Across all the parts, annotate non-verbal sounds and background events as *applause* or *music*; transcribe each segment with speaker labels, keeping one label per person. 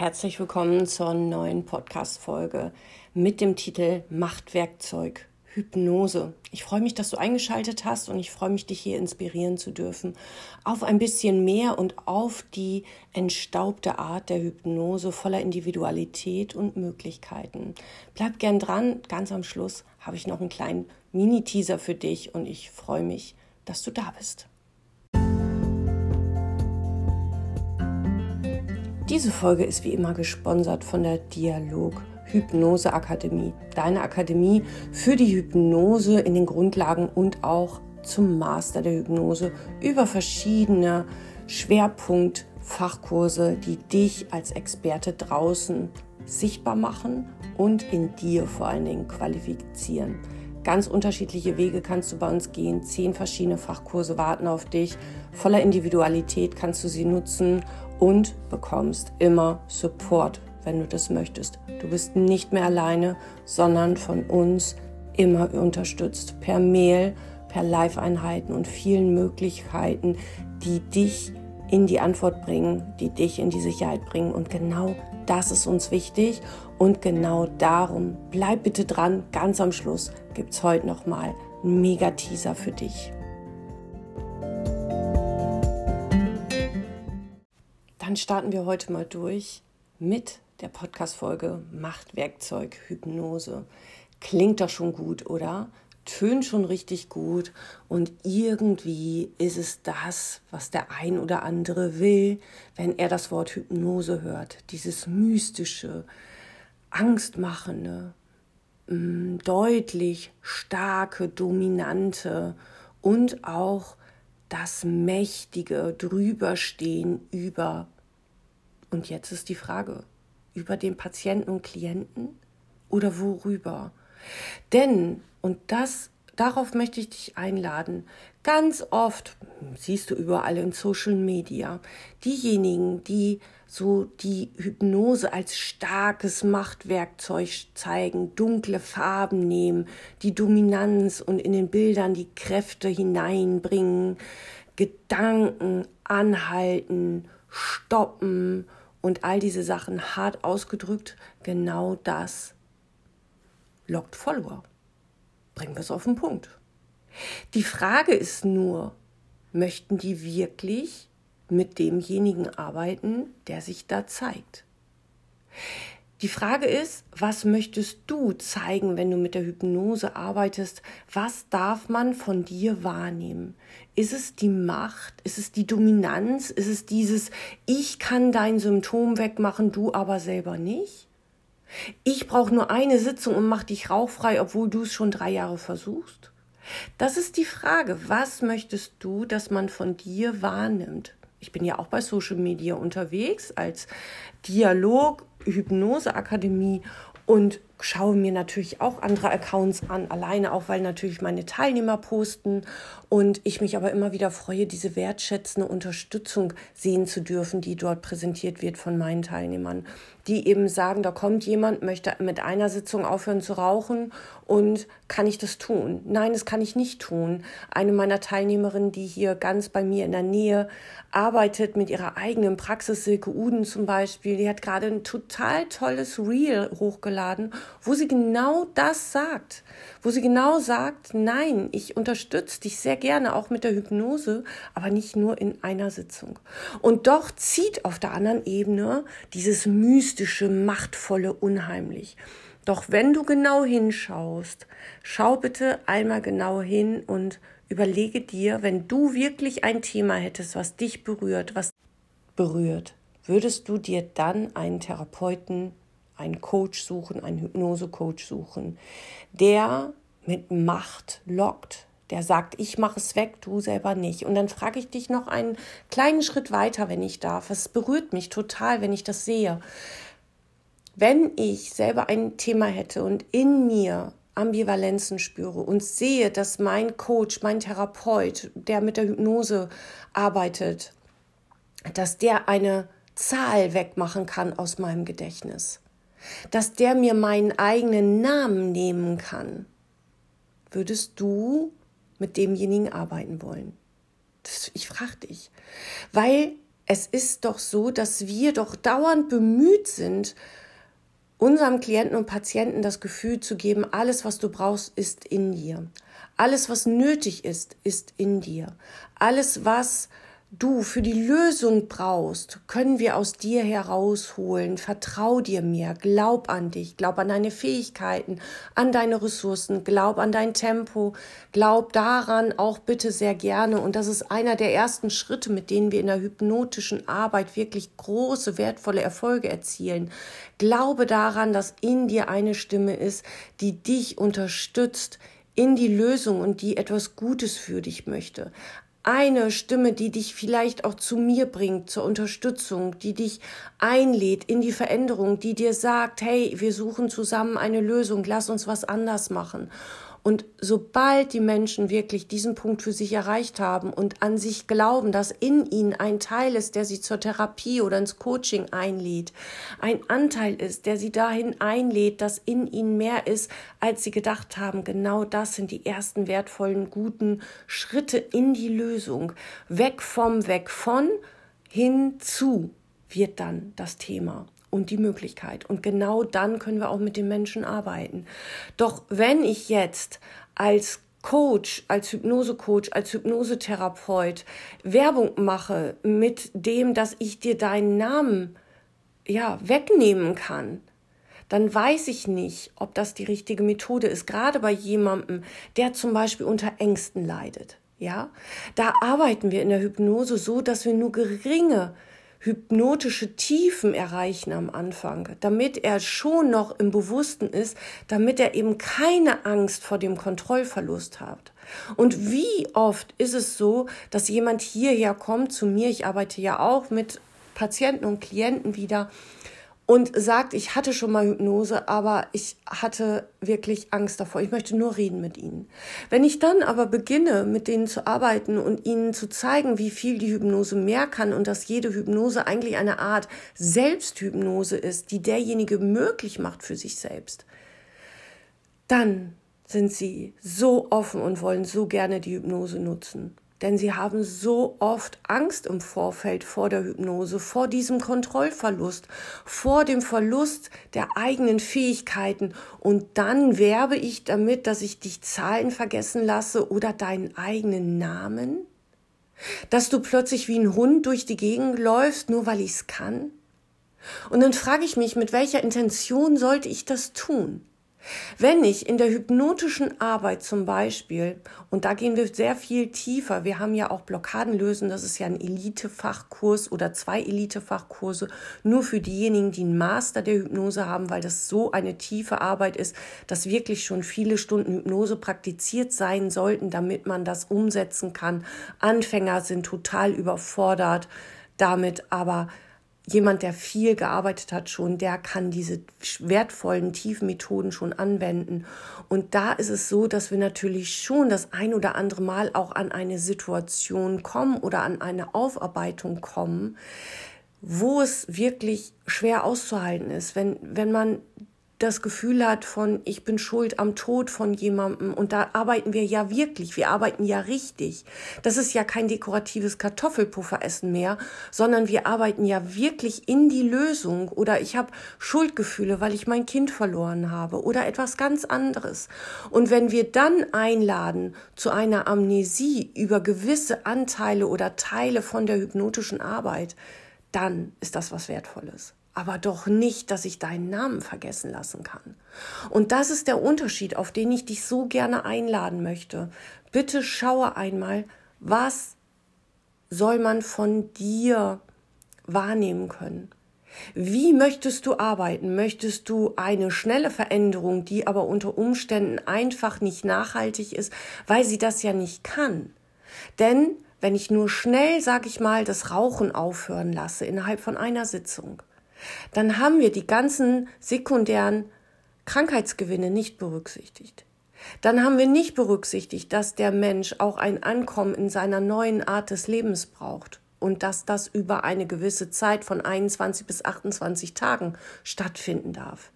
Speaker 1: Herzlich willkommen zur neuen Podcast-Folge mit dem Titel Machtwerkzeug Hypnose. Ich freue mich, dass du eingeschaltet hast und ich freue mich, dich hier inspirieren zu dürfen auf ein bisschen mehr und auf die entstaubte Art der Hypnose voller Individualität und Möglichkeiten. Bleib gern dran. Ganz am Schluss habe ich noch einen kleinen Mini-Teaser für dich und ich freue mich, dass du da bist. Diese Folge ist wie immer gesponsert von der Dialog Hypnose Akademie, deine Akademie für die Hypnose in den Grundlagen und auch zum Master der Hypnose über verschiedene Schwerpunktfachkurse, die dich als Experte draußen sichtbar machen und in dir vor allen Dingen qualifizieren. Ganz unterschiedliche Wege kannst du bei uns gehen. Zehn verschiedene Fachkurse warten auf dich. Voller Individualität kannst du sie nutzen und bekommst immer Support, wenn du das möchtest. Du bist nicht mehr alleine, sondern von uns immer unterstützt per Mail, per Live-Einheiten und vielen Möglichkeiten, die dich in die Antwort bringen, die dich in die Sicherheit bringen. Und genau das ist uns wichtig. Und genau darum, bleib bitte dran. Ganz am Schluss gibt es heute nochmal einen Mega-Teaser für dich. Dann starten wir heute mal durch mit der Podcast-Folge Machtwerkzeug Hypnose. Klingt doch schon gut, oder? Tönt schon richtig gut und irgendwie ist es das, was der ein oder andere will, wenn er das Wort Hypnose hört. Dieses mystische, angstmachende, mm, deutlich starke, dominante und auch das mächtige drüberstehen über und jetzt ist die Frage, über den Patienten und Klienten oder worüber? Denn, und das, darauf möchte ich dich einladen, ganz oft, siehst du überall in Social Media, diejenigen, die so die Hypnose als starkes Machtwerkzeug zeigen, dunkle Farben nehmen, die Dominanz und in den Bildern die Kräfte hineinbringen, Gedanken anhalten, stoppen und all diese Sachen hart ausgedrückt, genau das lockt Follower. Bringen wir es auf den Punkt. Die Frage ist nur, möchten die wirklich mit demjenigen arbeiten, der sich da zeigt? Die Frage ist, was möchtest du zeigen, wenn du mit der Hypnose arbeitest? Was darf man von dir wahrnehmen? Ist es die Macht? Ist es die Dominanz? Ist es dieses, ich kann dein Symptom wegmachen, du aber selber nicht? Ich brauche nur eine Sitzung und mach dich rauchfrei, obwohl du es schon drei Jahre versuchst? Das ist die Frage. Was möchtest du, dass man von dir wahrnimmt? Ich bin ja auch bei Social Media unterwegs als Dialog Hypnoseakademie und schaue mir natürlich auch andere Accounts an, alleine auch, weil natürlich meine Teilnehmer posten und ich mich aber immer wieder freue, diese wertschätzende Unterstützung sehen zu dürfen, die dort präsentiert wird von meinen Teilnehmern, die eben sagen, da kommt jemand, möchte mit einer Sitzung aufhören zu rauchen und kann ich das tun? Nein, das kann ich nicht tun. Eine meiner Teilnehmerinnen, die hier ganz bei mir in der Nähe arbeitet mit ihrer eigenen Praxis, Silke Uden zum Beispiel, die hat gerade ein total tolles Reel hochgeladen wo sie genau das sagt, wo sie genau sagt, nein, ich unterstütze dich sehr gerne auch mit der Hypnose, aber nicht nur in einer Sitzung. Und doch zieht auf der anderen Ebene dieses mystische, machtvolle unheimlich. Doch wenn du genau hinschaust, schau bitte einmal genau hin und überlege dir, wenn du wirklich ein Thema hättest, was dich berührt, was berührt, würdest du dir dann einen Therapeuten einen Coach suchen, einen Hypnose-Coach suchen, der mit Macht lockt, der sagt, ich mache es weg, du selber nicht. Und dann frage ich dich noch einen kleinen Schritt weiter, wenn ich darf. Es berührt mich total, wenn ich das sehe. Wenn ich selber ein Thema hätte und in mir Ambivalenzen spüre und sehe, dass mein Coach, mein Therapeut, der mit der Hypnose arbeitet, dass der eine Zahl wegmachen kann aus meinem Gedächtnis dass der mir meinen eigenen Namen nehmen kann, würdest du mit demjenigen arbeiten wollen? Das, ich frage dich, weil es ist doch so, dass wir doch dauernd bemüht sind, unserem Klienten und Patienten das Gefühl zu geben, alles, was du brauchst, ist in dir. Alles, was nötig ist, ist in dir. Alles, was du für die Lösung brauchst, können wir aus dir herausholen. Vertrau dir mehr, glaub an dich, glaub an deine Fähigkeiten, an deine Ressourcen, glaub an dein Tempo, glaub daran auch bitte sehr gerne. Und das ist einer der ersten Schritte, mit denen wir in der hypnotischen Arbeit wirklich große, wertvolle Erfolge erzielen. Glaube daran, dass in dir eine Stimme ist, die dich unterstützt, in die Lösung und die etwas Gutes für dich möchte eine Stimme, die dich vielleicht auch zu mir bringt, zur Unterstützung, die dich einlädt in die Veränderung, die dir sagt, hey, wir suchen zusammen eine Lösung, lass uns was anders machen. Und sobald die Menschen wirklich diesen Punkt für sich erreicht haben und an sich glauben, dass in ihnen ein Teil ist, der sie zur Therapie oder ins Coaching einlädt, ein Anteil ist, der sie dahin einlädt, dass in ihnen mehr ist, als sie gedacht haben, genau das sind die ersten wertvollen, guten Schritte in die Lösung. Weg vom, weg von, hin zu wird dann das Thema und die Möglichkeit. Und genau dann können wir auch mit den Menschen arbeiten. Doch wenn ich jetzt als Coach, als Hypnosecoach, als Hypnosetherapeut Werbung mache mit dem, dass ich dir deinen Namen ja wegnehmen kann, dann weiß ich nicht, ob das die richtige Methode ist. Gerade bei jemandem, der zum Beispiel unter Ängsten leidet. Ja, da arbeiten wir in der Hypnose so, dass wir nur geringe hypnotische Tiefen erreichen am Anfang, damit er schon noch im Bewussten ist, damit er eben keine Angst vor dem Kontrollverlust hat. Und wie oft ist es so, dass jemand hierher kommt zu mir, ich arbeite ja auch mit Patienten und Klienten wieder, und sagt, ich hatte schon mal Hypnose, aber ich hatte wirklich Angst davor. Ich möchte nur reden mit ihnen. Wenn ich dann aber beginne, mit denen zu arbeiten und ihnen zu zeigen, wie viel die Hypnose mehr kann und dass jede Hypnose eigentlich eine Art Selbsthypnose ist, die derjenige möglich macht für sich selbst, dann sind sie so offen und wollen so gerne die Hypnose nutzen. Denn sie haben so oft Angst im Vorfeld vor der Hypnose, vor diesem Kontrollverlust, vor dem Verlust der eigenen Fähigkeiten. Und dann werbe ich damit, dass ich dich Zahlen vergessen lasse oder deinen eigenen Namen? Dass du plötzlich wie ein Hund durch die Gegend läufst, nur weil ich's kann? Und dann frage ich mich, mit welcher Intention sollte ich das tun? Wenn ich in der hypnotischen Arbeit zum Beispiel, und da gehen wir sehr viel tiefer, wir haben ja auch Blockaden lösen, das ist ja ein Elite-Fachkurs oder zwei Elite-Fachkurse, nur für diejenigen, die einen Master der Hypnose haben, weil das so eine tiefe Arbeit ist, dass wirklich schon viele Stunden Hypnose praktiziert sein sollten, damit man das umsetzen kann. Anfänger sind total überfordert damit, aber jemand, der viel gearbeitet hat schon, der kann diese wertvollen, tiefen Methoden schon anwenden. Und da ist es so, dass wir natürlich schon das ein oder andere Mal auch an eine Situation kommen oder an eine Aufarbeitung kommen, wo es wirklich schwer auszuhalten ist, wenn, wenn man das Gefühl hat von, ich bin schuld am Tod von jemandem. Und da arbeiten wir ja wirklich, wir arbeiten ja richtig. Das ist ja kein dekoratives Kartoffelpufferessen mehr, sondern wir arbeiten ja wirklich in die Lösung. Oder ich habe Schuldgefühle, weil ich mein Kind verloren habe oder etwas ganz anderes. Und wenn wir dann einladen zu einer Amnesie über gewisse Anteile oder Teile von der hypnotischen Arbeit, dann ist das was Wertvolles aber doch nicht, dass ich deinen Namen vergessen lassen kann. Und das ist der Unterschied, auf den ich dich so gerne einladen möchte. Bitte schaue einmal, was soll man von dir wahrnehmen können? Wie möchtest du arbeiten? Möchtest du eine schnelle Veränderung, die aber unter Umständen einfach nicht nachhaltig ist, weil sie das ja nicht kann? Denn wenn ich nur schnell, sag ich mal, das Rauchen aufhören lasse innerhalb von einer Sitzung, dann haben wir die ganzen sekundären Krankheitsgewinne nicht berücksichtigt. Dann haben wir nicht berücksichtigt, dass der Mensch auch ein Ankommen in seiner neuen Art des Lebens braucht und dass das über eine gewisse Zeit von 21 bis 28 Tagen stattfinden darf.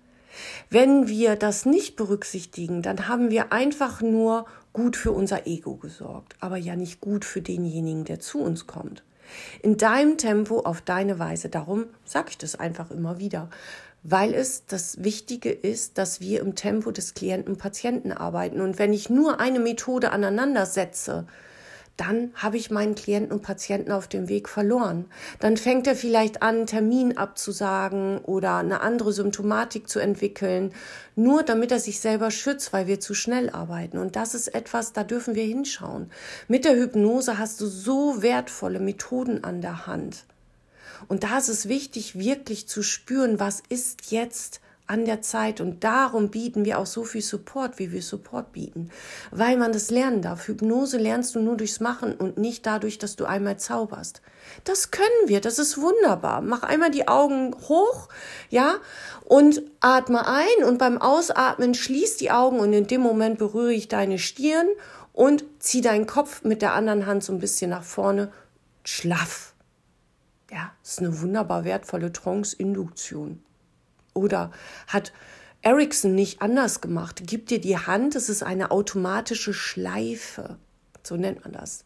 Speaker 1: Wenn wir das nicht berücksichtigen, dann haben wir einfach nur gut für unser Ego gesorgt, aber ja nicht gut für denjenigen, der zu uns kommt. In deinem Tempo, auf deine Weise. Darum sage ich das einfach immer wieder weil es das Wichtige ist, dass wir im Tempo des Klienten und Patienten arbeiten. Und wenn ich nur eine Methode aneinander setze, dann habe ich meinen Klienten und Patienten auf dem Weg verloren. Dann fängt er vielleicht an, einen Termin abzusagen oder eine andere Symptomatik zu entwickeln, nur damit er sich selber schützt, weil wir zu schnell arbeiten. Und das ist etwas, da dürfen wir hinschauen. Mit der Hypnose hast du so wertvolle Methoden an der Hand. Und da ist es wichtig, wirklich zu spüren, was ist jetzt an der Zeit. Und darum bieten wir auch so viel Support, wie wir Support bieten, weil man das lernen darf. Hypnose lernst du nur durchs Machen und nicht dadurch, dass du einmal zauberst. Das können wir, das ist wunderbar. Mach einmal die Augen hoch, ja, und atme ein und beim Ausatmen schließ die Augen und in dem Moment berühre ich deine Stirn und zieh deinen Kopf mit der anderen Hand so ein bisschen nach vorne. Schlaff. Ja, das ist eine wunderbar wertvolle Trance-Induktion. Oder hat Ericsson nicht anders gemacht? Gib dir die Hand, es ist eine automatische Schleife. So nennt man das.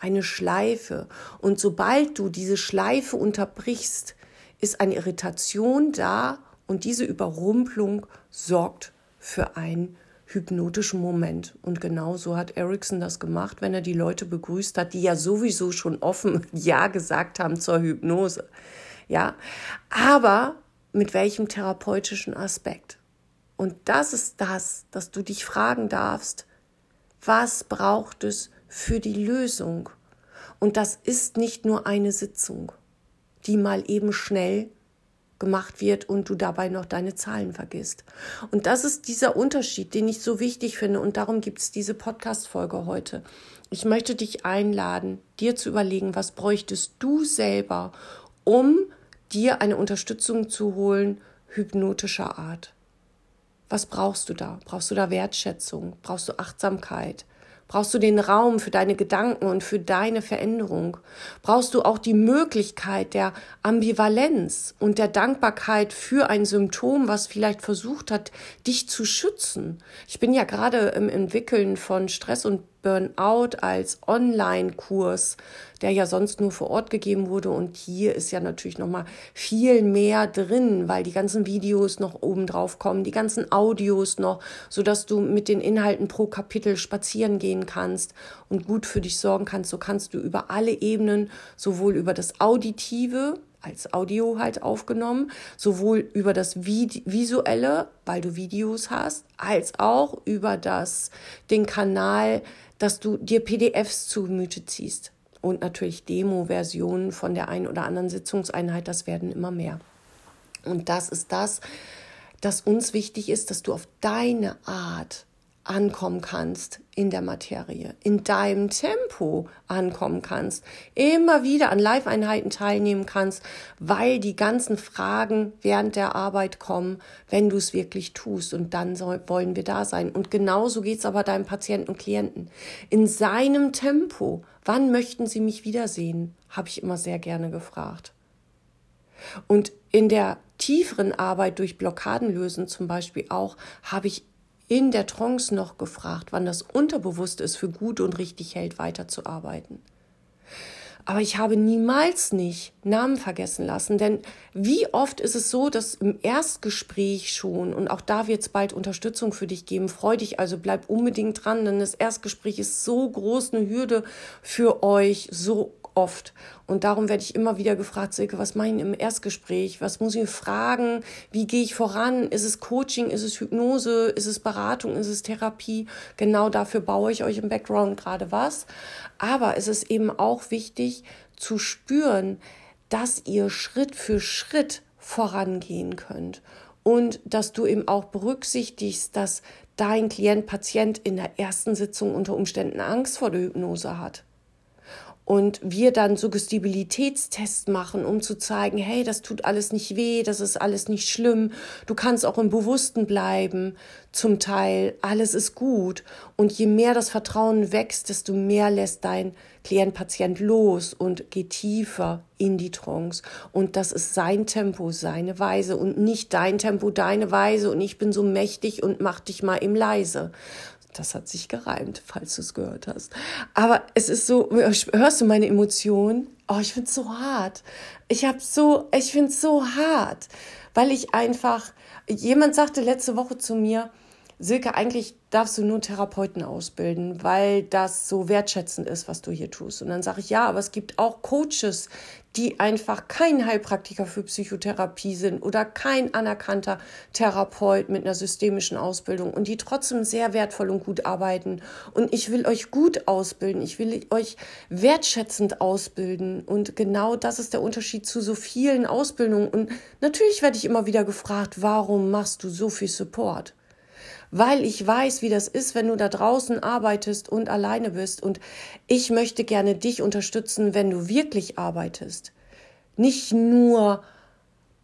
Speaker 1: Eine Schleife. Und sobald du diese Schleife unterbrichst, ist eine Irritation da und diese Überrumpelung sorgt für einen hypnotischen Moment. Und genau so hat Ericsson das gemacht, wenn er die Leute begrüßt hat, die ja sowieso schon offen *laughs* Ja gesagt haben zur Hypnose. Ja, aber mit welchem therapeutischen Aspekt. Und das ist das, dass du dich fragen darfst, was braucht es für die Lösung? Und das ist nicht nur eine Sitzung, die mal eben schnell gemacht wird und du dabei noch deine Zahlen vergisst. Und das ist dieser Unterschied, den ich so wichtig finde und darum gibt es diese Podcast-Folge heute. Ich möchte dich einladen, dir zu überlegen, was bräuchtest du selber, um dir eine Unterstützung zu holen, hypnotischer Art. Was brauchst du da? Brauchst du da Wertschätzung? Brauchst du Achtsamkeit? Brauchst du den Raum für deine Gedanken und für deine Veränderung? Brauchst du auch die Möglichkeit der Ambivalenz und der Dankbarkeit für ein Symptom, was vielleicht versucht hat, dich zu schützen? Ich bin ja gerade im Entwickeln von Stress und Burnout als Online-Kurs, der ja sonst nur vor Ort gegeben wurde. Und hier ist ja natürlich noch mal viel mehr drin, weil die ganzen Videos noch oben drauf kommen, die ganzen Audios noch, so dass du mit den Inhalten pro Kapitel spazieren gehen kannst und gut für dich sorgen kannst. So kannst du über alle Ebenen, sowohl über das Auditive, als Audio halt aufgenommen, sowohl über das Visuelle, weil du Videos hast, als auch über das, den Kanal dass du dir PDFs zu Gemüte ziehst. Und natürlich Demo-Versionen von der einen oder anderen Sitzungseinheit, das werden immer mehr. Und das ist das, das uns wichtig ist, dass du auf deine Art ankommen kannst in der Materie, in deinem Tempo ankommen kannst, immer wieder an Live-Einheiten teilnehmen kannst, weil die ganzen Fragen während der Arbeit kommen, wenn du es wirklich tust. Und dann soll, wollen wir da sein. Und genauso geht es aber deinem Patienten und Klienten. In seinem Tempo. Wann möchten sie mich wiedersehen? Habe ich immer sehr gerne gefragt. Und in der tieferen Arbeit durch Blockaden lösen zum Beispiel auch, habe ich in der Trance noch gefragt, wann das Unterbewusste es für gut und richtig hält, weiterzuarbeiten. Aber ich habe niemals nicht Namen vergessen lassen, denn wie oft ist es so, dass im Erstgespräch schon, und auch da wird es bald Unterstützung für dich geben, freu dich also, bleib unbedingt dran, denn das Erstgespräch ist so groß eine Hürde für euch, so oft. Und darum werde ich immer wieder gefragt, Silke, was mache ich im Erstgespräch? Was muss ich fragen? Wie gehe ich voran? Ist es Coaching? Ist es Hypnose? Ist es Beratung? Ist es Therapie? Genau dafür baue ich euch im Background gerade was. Aber es ist eben auch wichtig zu spüren, dass ihr Schritt für Schritt vorangehen könnt und dass du eben auch berücksichtigst, dass dein Klient, Patient in der ersten Sitzung unter Umständen Angst vor der Hypnose hat und wir dann Suggestibilitätstests machen, um zu zeigen, hey, das tut alles nicht weh, das ist alles nicht schlimm, du kannst auch im Bewussten bleiben, zum Teil, alles ist gut. Und je mehr das Vertrauen wächst, desto mehr lässt dein Klient, Patient los und geht tiefer in die Trance. Und das ist sein Tempo, seine Weise und nicht dein Tempo, deine Weise und ich bin so mächtig und mach dich mal im leise, das hat sich gereimt, falls du es gehört hast. Aber es ist so, hörst du meine Emotionen? Oh, ich finde es so hart. Ich habe so, ich finde es so hart, weil ich einfach, jemand sagte letzte Woche zu mir, Silke, eigentlich darfst du nur Therapeuten ausbilden, weil das so wertschätzend ist, was du hier tust. Und dann sage ich, ja, aber es gibt auch Coaches, die einfach kein Heilpraktiker für Psychotherapie sind oder kein anerkannter Therapeut mit einer systemischen Ausbildung und die trotzdem sehr wertvoll und gut arbeiten. Und ich will euch gut ausbilden, ich will euch wertschätzend ausbilden. Und genau das ist der Unterschied zu so vielen Ausbildungen. Und natürlich werde ich immer wieder gefragt, warum machst du so viel Support? Weil ich weiß, wie das ist, wenn du da draußen arbeitest und alleine bist. Und ich möchte gerne dich unterstützen, wenn du wirklich arbeitest. Nicht nur,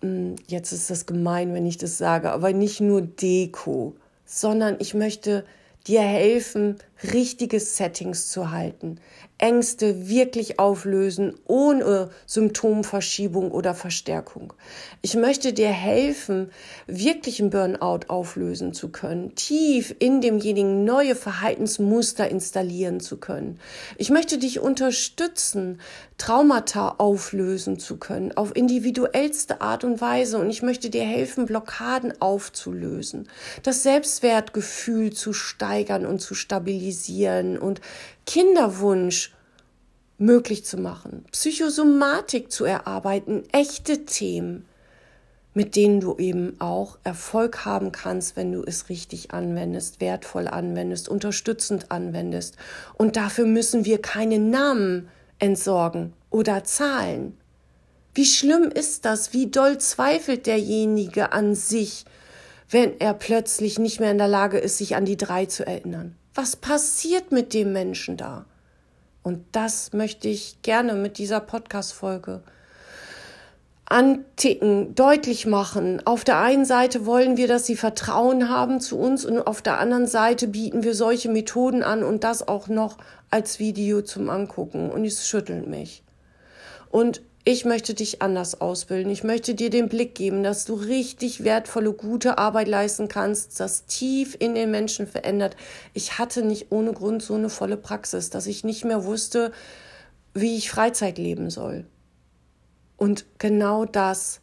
Speaker 1: hm, jetzt ist das gemein, wenn ich das sage, aber nicht nur Deko, sondern ich möchte dir helfen, richtige Settings zu halten, Ängste wirklich auflösen ohne Symptomverschiebung oder Verstärkung. Ich möchte dir helfen, wirklich einen Burnout auflösen zu können, tief in demjenigen neue Verhaltensmuster installieren zu können. Ich möchte dich unterstützen, Traumata auflösen zu können, auf individuellste Art und Weise. Und ich möchte dir helfen, Blockaden aufzulösen, das Selbstwertgefühl zu steigern und zu stabilisieren und Kinderwunsch möglich zu machen, Psychosomatik zu erarbeiten, echte Themen, mit denen du eben auch Erfolg haben kannst, wenn du es richtig anwendest, wertvoll anwendest, unterstützend anwendest. Und dafür müssen wir keine Namen entsorgen oder Zahlen. Wie schlimm ist das? Wie doll zweifelt derjenige an sich, wenn er plötzlich nicht mehr in der Lage ist, sich an die drei zu erinnern? Was passiert mit dem Menschen da? Und das möchte ich gerne mit dieser Podcast-Folge anticken, deutlich machen. Auf der einen Seite wollen wir, dass sie Vertrauen haben zu uns und auf der anderen Seite bieten wir solche Methoden an und das auch noch als Video zum Angucken und es schüttelt mich. Und ich möchte dich anders ausbilden. Ich möchte dir den Blick geben, dass du richtig wertvolle, gute Arbeit leisten kannst, das tief in den Menschen verändert. Ich hatte nicht ohne Grund so eine volle Praxis, dass ich nicht mehr wusste, wie ich Freizeit leben soll. Und genau das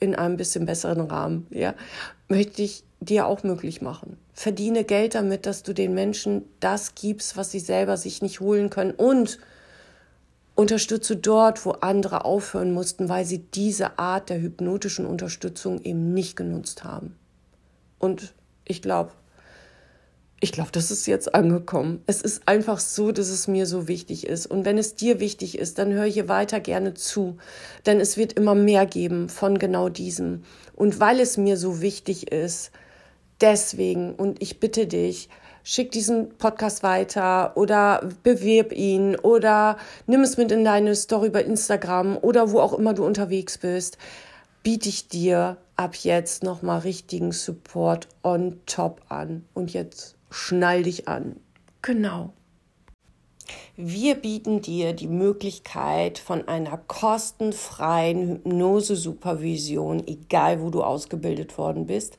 Speaker 1: in einem bisschen besseren Rahmen, ja, möchte ich dir auch möglich machen. Verdiene Geld damit, dass du den Menschen das gibst, was sie selber sich nicht holen können und unterstütze dort, wo andere aufhören mussten, weil sie diese Art der hypnotischen Unterstützung eben nicht genutzt haben. Und ich glaube, ich glaube, das ist jetzt angekommen. Es ist einfach so, dass es mir so wichtig ist. Und wenn es dir wichtig ist, dann hör hier weiter gerne zu. Denn es wird immer mehr geben von genau diesem. Und weil es mir so wichtig ist, deswegen, und ich bitte dich, schick diesen Podcast weiter oder bewirb ihn oder nimm es mit in deine Story bei Instagram oder wo auch immer du unterwegs bist, biete ich dir ab jetzt nochmal richtigen Support on top an. Und jetzt schnall dich an. Genau. Wir bieten dir die Möglichkeit von einer kostenfreien Hypnose-Supervision, egal wo du ausgebildet worden bist,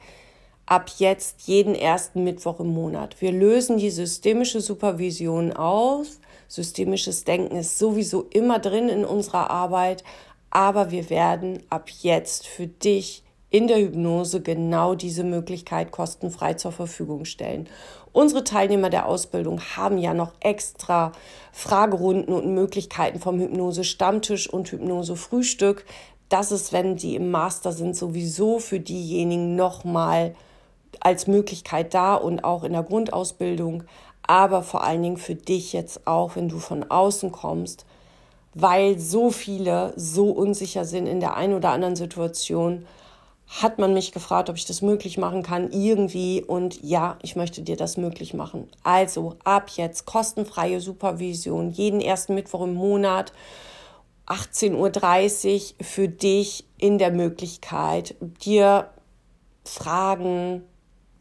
Speaker 1: ab jetzt jeden ersten Mittwoch im Monat. Wir lösen die systemische Supervision aus. Systemisches Denken ist sowieso immer drin in unserer Arbeit, aber wir werden ab jetzt für dich in der Hypnose genau diese Möglichkeit kostenfrei zur Verfügung stellen. Unsere Teilnehmer der Ausbildung haben ja noch extra Fragerunden und Möglichkeiten vom Hypnose Stammtisch und Hypnose Frühstück. Das ist, wenn sie im Master sind, sowieso für diejenigen nochmal als Möglichkeit da und auch in der Grundausbildung, aber vor allen Dingen für dich jetzt auch, wenn du von außen kommst, weil so viele so unsicher sind in der einen oder anderen Situation, hat man mich gefragt, ob ich das möglich machen kann, irgendwie. Und ja, ich möchte dir das möglich machen. Also ab jetzt kostenfreie Supervision, jeden ersten Mittwoch im Monat, 18.30 Uhr für dich in der Möglichkeit, dir Fragen,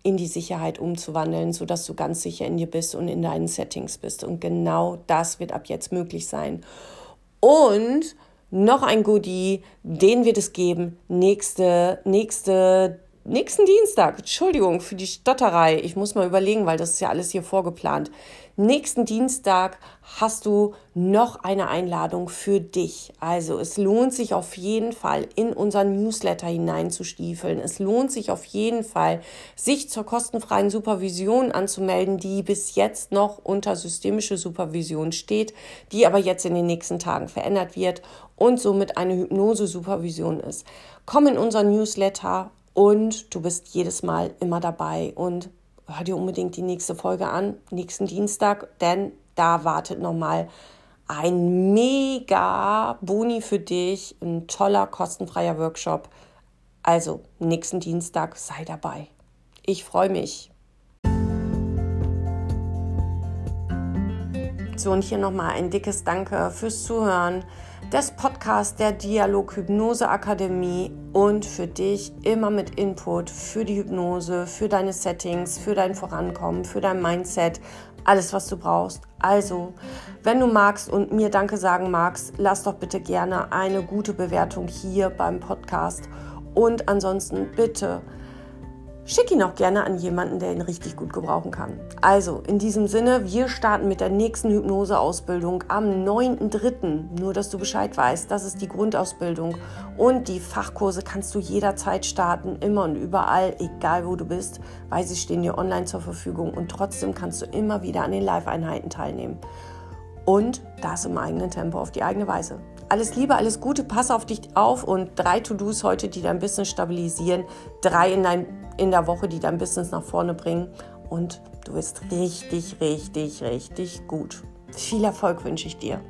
Speaker 1: in die Sicherheit umzuwandeln, sodass du ganz sicher in dir bist und in deinen Settings bist. Und genau das wird ab jetzt möglich sein. Und noch ein Goodie, den wird es geben nächste, nächste nächsten Dienstag, Entschuldigung für die Stotterei, ich muss mal überlegen, weil das ist ja alles hier vorgeplant. Nächsten Dienstag hast du noch eine Einladung für dich. Also es lohnt sich auf jeden Fall, in unseren Newsletter hineinzustiefeln. Es lohnt sich auf jeden Fall, sich zur kostenfreien Supervision anzumelden, die bis jetzt noch unter systemische Supervision steht, die aber jetzt in den nächsten Tagen verändert wird und somit eine Hypnose-Supervision ist. Komm in unseren Newsletter und du bist jedes Mal immer dabei und hör dir unbedingt die nächste Folge an, nächsten Dienstag, denn da wartet nochmal ein mega Boni für dich, ein toller, kostenfreier Workshop. Also, nächsten Dienstag sei dabei. Ich freue mich. So, und hier nochmal ein dickes Danke fürs Zuhören des Podcasts der Dialog Hypnose Akademie und für dich immer mit Input für die Hypnose, für deine Settings, für dein Vorankommen, für dein Mindset, alles was du brauchst. Also, wenn du magst und mir Danke sagen magst, lass doch bitte gerne eine gute Bewertung hier beim Podcast und ansonsten bitte Schick ihn auch gerne an jemanden, der ihn richtig gut gebrauchen kann. Also, in diesem Sinne, wir starten mit der nächsten Hypnoseausbildung am 9.3. Nur, dass du Bescheid weißt, das ist die Grundausbildung. Und die Fachkurse kannst du jederzeit starten, immer und überall, egal wo du bist, weil sie stehen dir online zur Verfügung. Und trotzdem kannst du immer wieder an den Live-Einheiten teilnehmen. Und das im eigenen Tempo, auf die eigene Weise. Alles Liebe, alles Gute, pass auf dich auf und drei To-Dos heute, die dein Business stabilisieren, drei in, dein, in der Woche, die dein Business nach vorne bringen und du wirst richtig, richtig, richtig gut. Viel Erfolg wünsche ich dir.